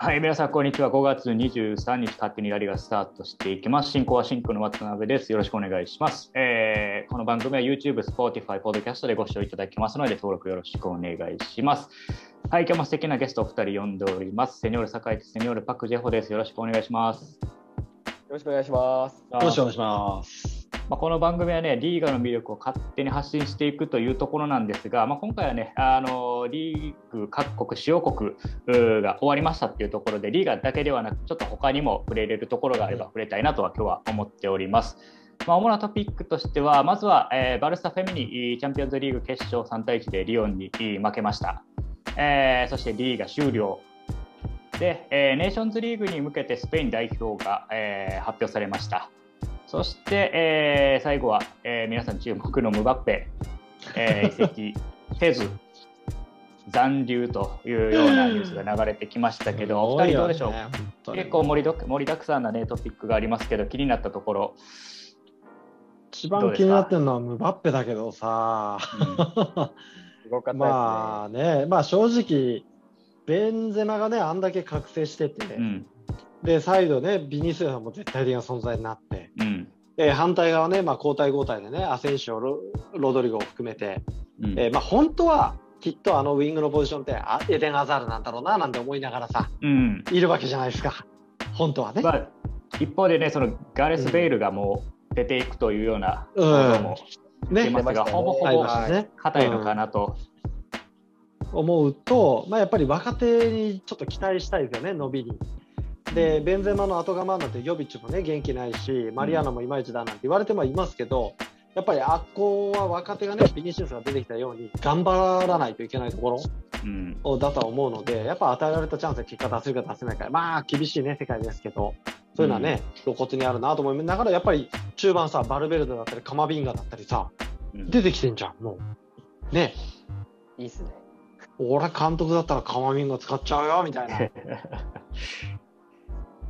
はい、皆さん、こんにちは。5月23日、勝手にラリがスタートしていきます。進行はシンクの渡辺です。よろしくお願いします。えー、この番組は YouTube、Spotify、Podcast でご視聴いただきますので、登録よろしくお願いします。はい、今日も素敵なゲストお二人呼んでおります。セニョール酒井とセニョールパクジェホです。よろしくお願いします。よろしくお願いします。よろしくお願いします。まあ、この番組はね、リーガの魅力を勝手に発信していくというところなんですが、まあ、今回はね、あのリーグ各国、主要国が終わりましたっていうところで、リーガだけではなく、ちょっと他にも触れれるところがあれば触れたいなとは今日は思っております。まあ、主なトピックとしては、まずは、えー、バルサフェミニチャンピオンズリーグ決勝3対1でリオンに負けました。えー、そしてリーガ終了。で、えー、ネーションズリーグに向けてスペイン代表が、えー、発表されました。そして、えー、最後は、えー、皆さん注目のムバッペ、えー、移籍せず 残留というようなニュースが流れてきましたけど、お二人どうでしょう、ね、結構盛り盛りだくさんな、ね、トピックがありますけど、気になったところ。一番気になってるのはムバッペだけどさ、うん、まあね、まあ正直、ベンゼマがね、あんだけ覚醒してて、うん、で、再度ね、ビニスアも絶対的な存在になって、うん、えー、反対側ね、まあ、交代交代でね、アセンシオロ、ロドリゴを含めて、うん、えー、まあ、本当はきっとあのウィングのポジションってあエデン・アザールなんだろうななんて思いながらさ、うん、いるわけじゃないですか、本当はね。まあ、一方でね、そのガーレス・ベイルがもう出ていくというようなことも出ますが、うんね、ほぼほぼ硬いのかなと。思うと、まあ、やっぱり若手にちょっと期待したいですよね、伸びに。でベンゼマの後釜なんてヨビッチもね元気ないしマリアーノもいまいちだなんて言われてはいますけどやっぱりあっこは若手がねビニシウスが出てきたように頑張らないといけないところ、うん、だとは思うのでやっぱ与えられたチャンスで結果出せるか出せないかまあ厳しいね世界ですけどそういうのはね、露骨にあるなと思いながらやっぱり中盤さバルベルデだったりカマビンガだったりさ、うん、出てきてんじゃんもう。ね。いいっすね。俺監督だったらカマビンガ使っちゃうよみたいな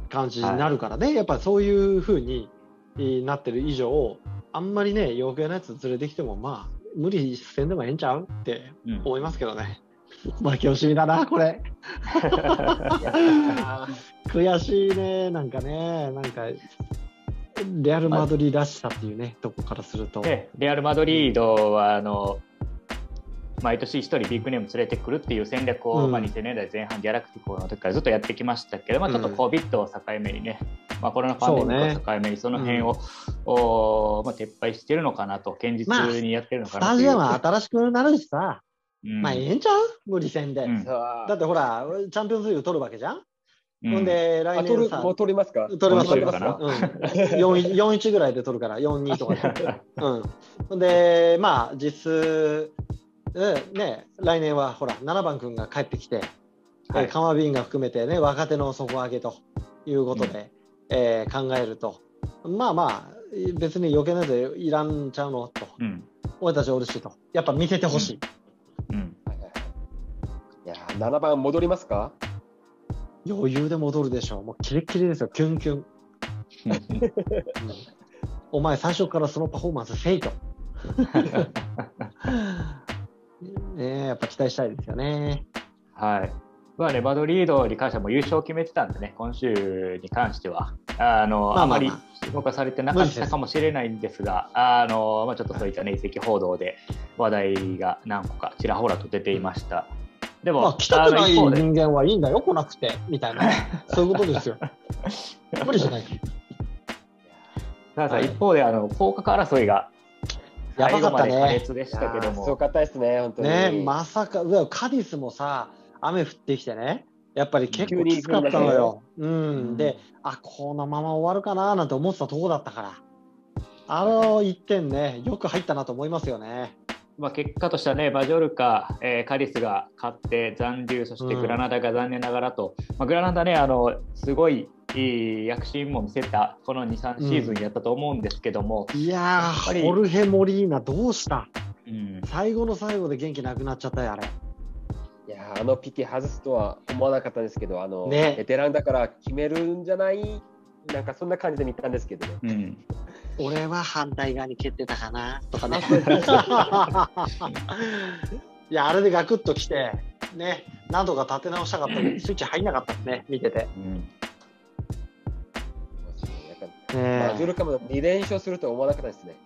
感じになるからね、はい、やっぱそういうふうになってる以上あんまりね余計なやつ連れてきてもまあ無理せんでもええんちゃうって思いますけどね。うん、負け惜しみだなこれ。悔しいねなんかね。なんかレアル・マドリーらしさっていうね、とこからすると。レアル・マドリードはあの毎年1人ビッグネーム連れてくるっていう戦略を、うん、まあ、2000年代前半ギャラクティコの時からずっとやってきましたけど、まあ、ちょっと COVID を境目にね、まあ、コロナパンデミックを境目にその辺を、ねうん、おまあ、撤廃してるのかなと堅実にやってるのかなと、まあ、スタジアムは新しくなるしさ、うん、まあええんちゃう？無理戦で、だってほらチャンピオンズリーグ取るわけじゃん？うん、ほんで、来年さ。もう取りますか？取ります、取ります。うん、4-1ぐらいで取るから、4-2とかで。うん。ほんで、まあ、実質、ね、来年はほら7番君が帰ってきて、はい、カマビンが含めて、ね、若手の底上げということで、うん、えー、考えると。まあまあ別に余計なやついらんちゃうのと、うん、俺たちおるしと。やっぱ見せてほしい、うん、うん、いや7番戻りますか？余裕で戻るでしょう。もうキレッキレですよ。キュンキュン、うん、お前最初からそのパフォーマンスせいと ね、やっぱ期待したいですよね。はい。まあね、マドリードに関しては優勝を決めてたんでね、今週に関しては、あの、まあまあまあ、あまり注目されてなかったかもしれないんですが、あの、まあ、ちょっとそういったね、移籍報道で話題が何個かちらほらと出ていました。でも、まあ、来たくない人間はいいんだよ、来なくて、みたいな、そういうことですよ。無理じゃない。ただ、一方で、あの、降格争いがやばかったね。でしたけども。すごかったですね、本当に。ね、まさか、カディスもさ、雨降ってきてね、やっぱり結構きつかったのよ。うん、で、あこのまま終わるかななんて思ってたとこだったから、あの1点ね、よく入ったなと思いますよね。まあ、結果としてはね、バジョルカ、えー、カリスが勝って残留、そしてグラナダが残念ながらと、うん、まあ、グラナダね、あのすごいいい躍進も見せたこの2、3シーズンやったと思うんですけども、うん、いやー、ホルヘ・モリーナ、どうした、うん、最後の最後で元気なくなっちゃったよ、あれ。いやあのピケ外すとは思わなかったですけど、あの、ね、ベテランだから決めるんじゃない？なんかそんな感じで見たんですけどね。うん、俺は反対側に蹴ってたかなとかね。いや、あれでガクッときて、ね、何度か立て直したかったけど、スイッチ入んなかったですね、見てて。うんマジョルカも2連勝すると思わなかったですね。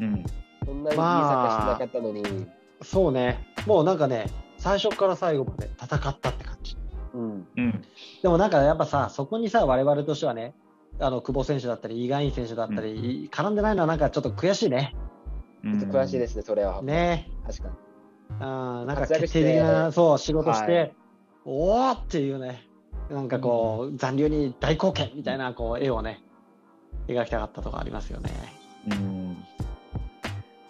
うん。そんなにいいサしなかったのに、まあ。そうね。もうなんかね、最初から最後まで戦ったって感じ。うん。うん、でもなんかやっぱさ、そこにさ、我々としてはね、あの久保選手だったり、イガイン選手だったり、うん、絡んでないのはなんかちょっと悔しいね。ちょっと悔しいですね、それは。ね確かに。あなんか決定的なそう仕事して、はい、おおっていうね、なんかこう、うん、残留に大貢献みたいなこう絵をね、描きたかったとかありますよね。うん、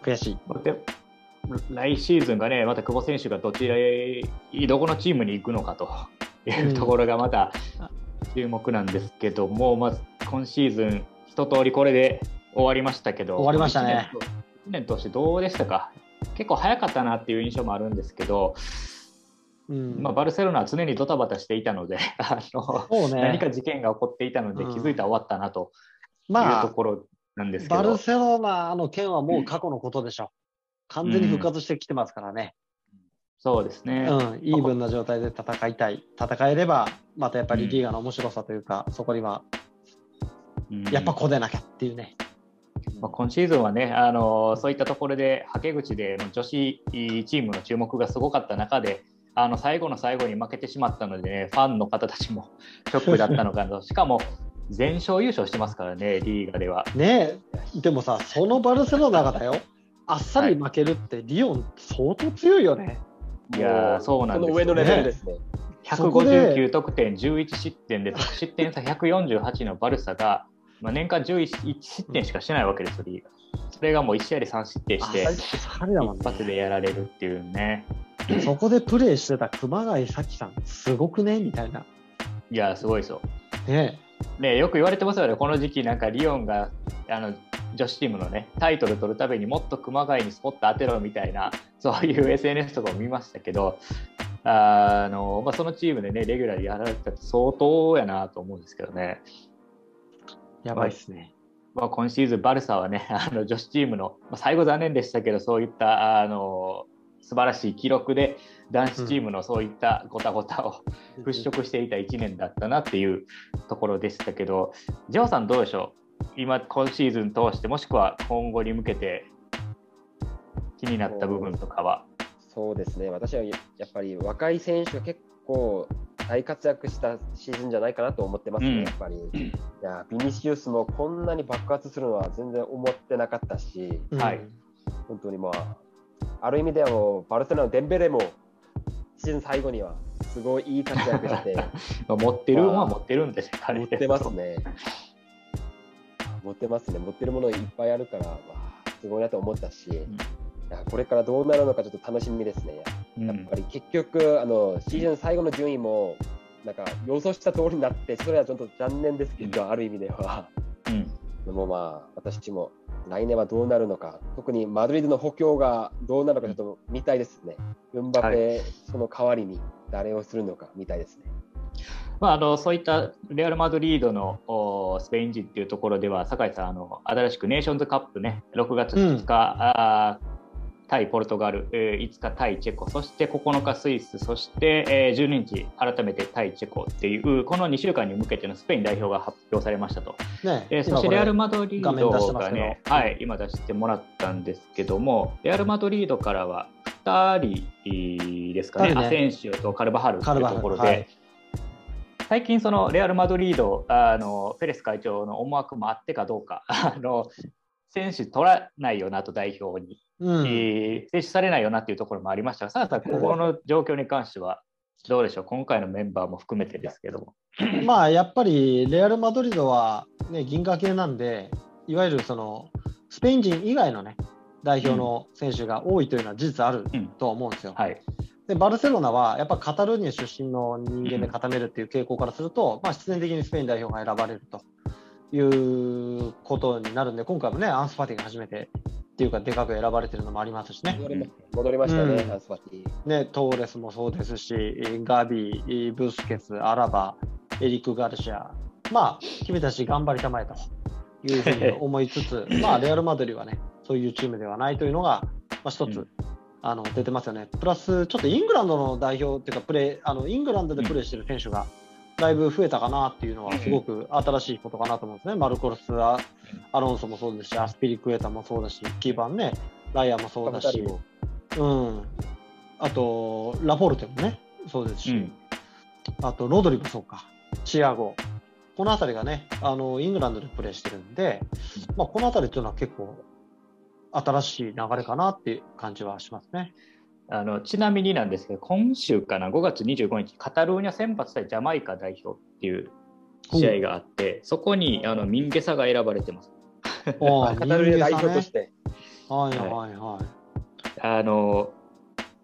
悔しい。来シーズンがね、また久保選手がどちらへ、どこのチームに行くのかというところがまた注目なんですけども、うん、まず今シーズン、一通りこれで終わりましたけど、終わりましたね。1年通してどうでしたか？結構早かったなっていう印象もあるんですけど、うんまあ、バルセロナは常にドタバタしていたのであの、ね、何か事件が起こっていたので気づいたら終わったなというところなんですバルセロナの件はもう過去のことでしょ。う。完全に復活してきてますからね。うん、そうですね、うん、イーブンな状態で戦いたい、戦えれば、またやっぱりリーガの面白さというか、そこには、やっぱこでなきゃっていうね。まあ、今シーズンはね、あのそういったところで、はけ口で女子チームの注目がすごかった中で、あの最後の最後に負けてしまったので、ね、ファンの方たちもショックだったのかなしかも全勝優勝してますからね、リーガでは。ねでもさ、そのバルセロナがだよ、あっさり負けるって、リオン、相当強いよね。いやそうなんです、ね、上のレベルですね。159得点、11失点で、失点差148のバルサが、まあ、年間11失点しかしてないわけですよ、リーガ。それがもう1試合で3失点して、一発でやられるっていうね。そこでプレーしてた熊谷咲さん、すごくね？みたいな。いや、すごいですよ。ねねよく言われてますよね、この時期、なんかリオンがあの女子チームのね、タイトル取るためにもっと熊谷にスポット当てろみたいな、そういう SNS とかも見ましたけど、あのまあ、そのチームでね、レギュラーでやられたって相当やなと思うんですけどね。やばいっすね。まあ、今シーズン、バルサはね、あの女子チームの、まあ、最後残念でしたけど、そういったあの素晴らしい記録で、男子チームのそういったごたごたを払拭していた1年だったなっていうところでしたけど、ジョーさん、どうでしょう、今、今シーズン通して、もしくは今後に向けて気になった部分とかは？そうですね、私はやっぱり若い選手が結構大活躍したシーズンじゃないかなと思ってますね、うん、やっぱり。いや、ビニシウスもこんなに爆発するのは全然思ってなかったし、はい、本当にまあ、ある意味ではもうバルセロナのデンベレもシーズン最後にはすごいいい活躍して。持ってるは持ってるんですよ、持ってますね。持ってますね、持ってるものいっぱいあるから、まあ、すごいなと思ったし。うんこれからどうなるのかちょっと楽しみですね。やっぱり結局あのシーズン最後の順位もなんか予想した通りになってそれはちょっと残念ですけど、うん、ある意味では。うん、でもまあ私も来年はどうなるのか特にマドリードの補強がどうなるのかちょっと見たいですね。ウンバペ、はい、その代わりに誰をするのか見たいですね。まあ、あのそういったレアル・マドリードのスペイン人っていうところでは、酒井さん、あの新しくネーションズカップね、6月2日、うん対ポルトガル、えー、5日対チェコ、そして9日スイス、そして、えー、12日改めて対チェコっていう、この2週間に向けてのスペイン代表が発表されましたと。ねえー、そしてレアル・マドリードがね、はい、今出してもらったんですけども、レアル・マドリードからは2人ですかね、ねアセンシオとカルバハルというところで。はい最近、そのレアル・マドリードあの、フェレス会長の思惑もあってかどうか、あの選手取らないよなと代表に、うん、えー、選手されないよなっていうところもありましたが、さあさあ、ここの状況に関しては、どうでしょう、今回のメンバーも含めてですけども。まあやっぱりレアル・マドリードは、ね、銀河系なん。で、いわゆるそのスペイン人以外のね、代表の選手が多いというのは事実あるとは思うん。ですよ。うん、はいでバルセロナはやっぱカタルーニャ出身の人間で固めるっていう傾向からすると、まあ、必然的にスペイン代表が選ばれるということになるん。で、今回もね、アンスパティが初めてっていうか、でかく選ばれてるのもありますしね。戻りましたね、うん、アンスパティ。ね、トーレスもそうですし、ガビー、ブスケツ、アラバ、エリック・ガルシア、まあ、君たち頑張りたまえというふうに思いつつ、まあ、レアル・マドリーはね、そういうチームではないというのが、まあ、一つ、あの出てますよね。プラス、ちょっとイングランドの代表っていうか、プレーあのイングランドでプレーしてる選手がだいぶ増えたかなっていうのは、すごく新しいことかなと思うんですね。マルコルス・アロンソもそうですし、アスピリクエタもそうだし、キーパーね、ライアンもそうだし、うん、あと、ラフォルテもね、そうですし、うん、あと、ロドリもそうか、チアゴ、この辺りがね、あのイングランドでプレーしてるんで、まあ、この辺りというのは結構新しい流れかなっていう感じはしますね。あのちなみになんですけど、今週かな、5月25日、カタルーニャ選抜対ジャマイカ代表っていう試合があって、そこにあのミンゲサが選ばれてます。カタルーニャ代表として。はいはいはい。あの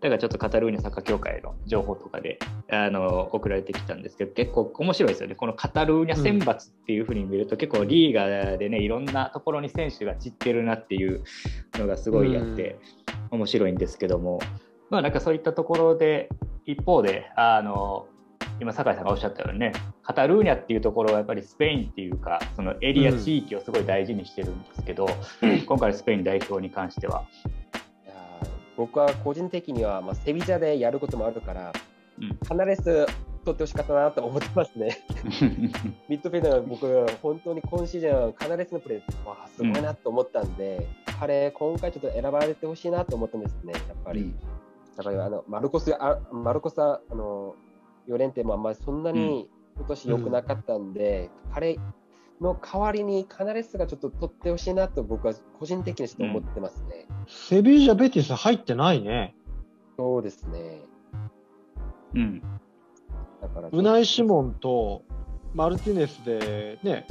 だからちょっとカタルーニャサッカー協会の情報とかであの送られてきたんですけど結構面白いですよねこのカタルーニャ選抜っていうふうに見ると、うん、結構リーガーでねいろんなところに選手が散ってるなっていうのがすごいあって、うん、面白いんですけどもまあなんかそういったところで一方であの今酒井さんがおっしゃったようにねカタルーニャっていうところはやっぱりスペインっていうかそのエリア地域をすごい大事にしてるんですけど、うん、今回スペイン代表に関しては僕は個人的には、まあ、セビジャでやることもあるから、うん、必ず取ってほしかったなと思ってますね。ミッドフィールダー僕、本当に今シーズン必ずのプレー、わすごいなと思ったんで、うん、彼、今回ちょっと選ばれてほしいなと思ったんですね、やっぱり。だからあのマルコスあマルコスあのヨレンテもあんまりそんなに今年良くなかったんで、うん、彼の代わりにカナレスがちょっと取ってほしいなと僕は個人的にちょっと思ってますね。セビージャ・ベティス入ってないね。そうですね。うん。だからウナイ・シモンとマルティネスでね、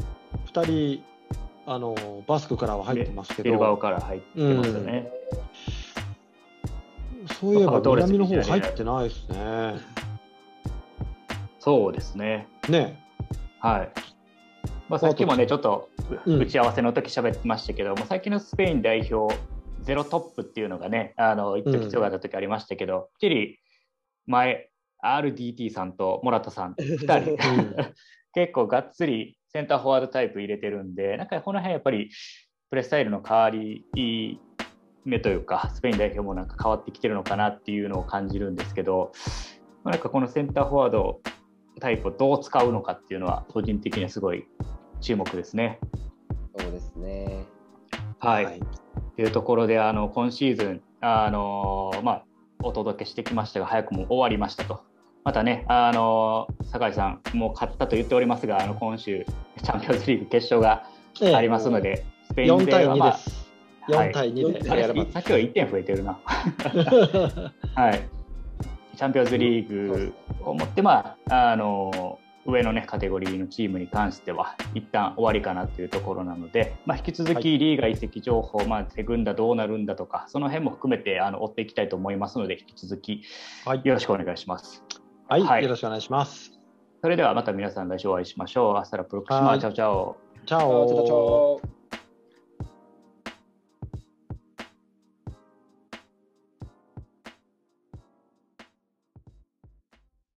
2人、あのバスクからは入ってますけど。ビルバオから入ってますよね。うん、そういえば南の方入ってないですね。そうですね。ね。はい。まあ、さっきもねちょっと打ち合わせの時喋ってましたけども、うん、最近のスペイン代表ゼロトップっていうのがねあの一時強かった時ありましたけど、うん、きり前 RDT さんとモラタさん 2人 結構がっつりセンターフォワードタイプ入れてるんでなんかこの辺やっぱりプレースタイルの変わり目というかスペイン代表もなんか変わってきてるのかなっていうのを感じるんですけど、まあ、なんかこのセンターフォワードタイプをどう使うのかっていうのは個人的にはすごい注目ですね。そうですね。はい。はい、というところで、あの今シーズン、あのまあ、お届けしてきましたが、早くも終わりましたと。またね、あの酒井さん、もう勝ったと言っておりますが、あの今週、チャンピオンズリーグ決勝がありますので、ええ、スペイン勢は、まあ、4対2で、はい、さっきは1点増えてるな。はい、チャンピオンズリーグをもって、まあ、あの上の、ね、カテゴリーのチームに関しては一旦終わりかなというところなので、まあ、引き続きリーガ移籍情報、はい、まあ、セグンダどうなるんだとかその辺も含めてあの追っていきたいと思いますので引き続きよろしくお願いします。はい、はい、よろしくお願いします。それではまた皆さん来週お会いしましょう。 Hasta la próxima chao chao。Chao。Chao